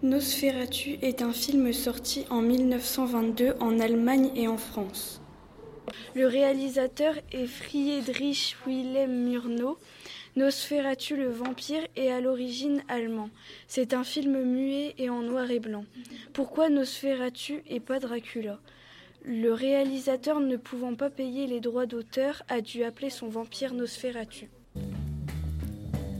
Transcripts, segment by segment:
Nosferatu est un film sorti en 1922 en Allemagne et en France. Le réalisateur est Friedrich Wilhelm Murnau. Nosferatu le vampire est à l'origine allemand. C'est un film muet et en noir et blanc. Pourquoi Nosferatu et pas Dracula? Le réalisateur, ne pouvant pas payer les droits d'auteur, a dû appeler son vampire Nosferatu.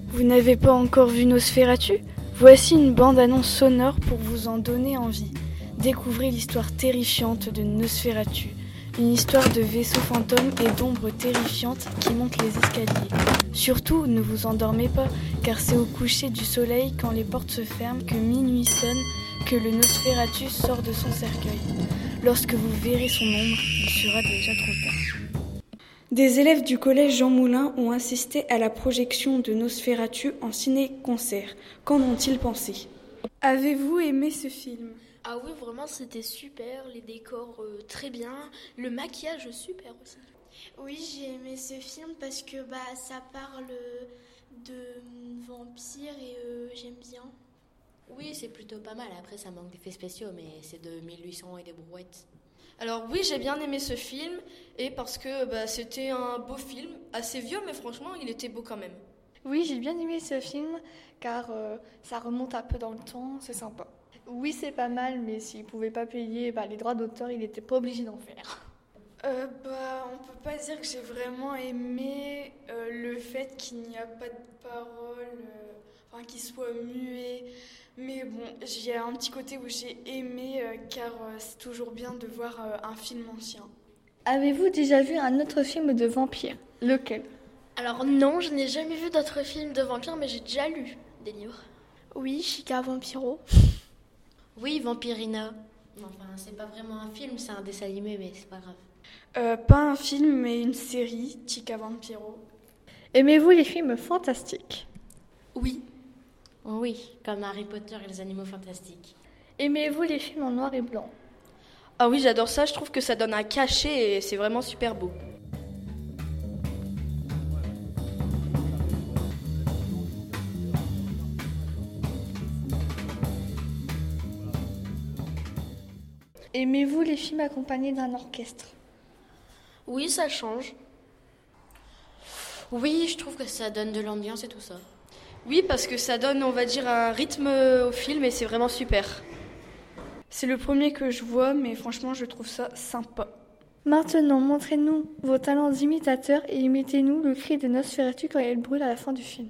Vous n'avez pas encore vu Nosferatu? Voici une bande-annonce sonore pour vous en donner envie. Découvrez l'histoire terrifiante de Nosferatu, une histoire de vaisseaux fantômes et d'ombres terrifiantes qui montent les escaliers. Surtout, ne vous endormez pas, car c'est au coucher du soleil, quand les portes se ferment, que minuit sonne, que le Nosferatu sort de son cercueil. Lorsque vous verrez son ombre, il sera déjà trop tard. Des élèves du collège Jean Moulin ont assisté à la projection de Nosferatu en ciné-concert. Qu'en ont-ils pensé? Avez-vous aimé ce film? Ah oui, vraiment, c'était super. Les décors euh, très bien. Le maquillage super aussi. Oui, j'ai aimé ce film parce que bah, ça parle de vampires et euh, j'aime bien. Oui, c'est plutôt pas mal. Après, ça manque d'effets spéciaux, mais c'est de 1800 et des brouettes. Alors oui, j'ai bien aimé ce film et parce que bah, c'était un beau film, assez vieux, mais franchement, il était beau quand même. Oui, j'ai bien aimé ce film car euh, ça remonte un peu dans le temps, c'est sympa. Oui, c'est pas mal, mais s'il pouvait pas payer bah, les droits d'auteur, il n'était pas obligé d'en faire. Euh, bah, on peut pas dire que j'ai vraiment aimé euh, le fait qu'il n'y a pas de parole, euh, enfin qu'il soit muet. Mais bon, j'ai un petit côté où j'ai aimé euh, car euh, c'est toujours bien de voir euh, un film ancien. Avez-vous déjà vu un autre film de vampire? Lequel? Alors non, je n'ai jamais vu d'autres films de vampires, mais j'ai déjà lu des livres. Oui, Chica Vampiro. Oui, Vampirina. Enfin, c'est pas vraiment un film, c'est un dessin animé, mais c'est pas grave. Euh, pas un film, mais une série, Chica Vampiro. Aimez-vous les films fantastiques? Oui. Oui, comme Harry Potter et les animaux fantastiques. Aimez-vous les films en noir et blanc? Ah oui, j'adore ça, je trouve que ça donne un cachet et c'est vraiment super beau. Aimez-vous les films accompagnés d'un orchestre? Oui, ça change. Oui, je trouve que ça donne de l'ambiance et tout ça. Oui, parce que ça donne, on va dire, un rythme au film et c'est vraiment super. C'est le premier que je vois, mais franchement, je trouve ça sympa. Maintenant, montrez-nous vos talents d'imitateur et imitez-nous le cri de Nosferatu quand elle brûle à la fin du film.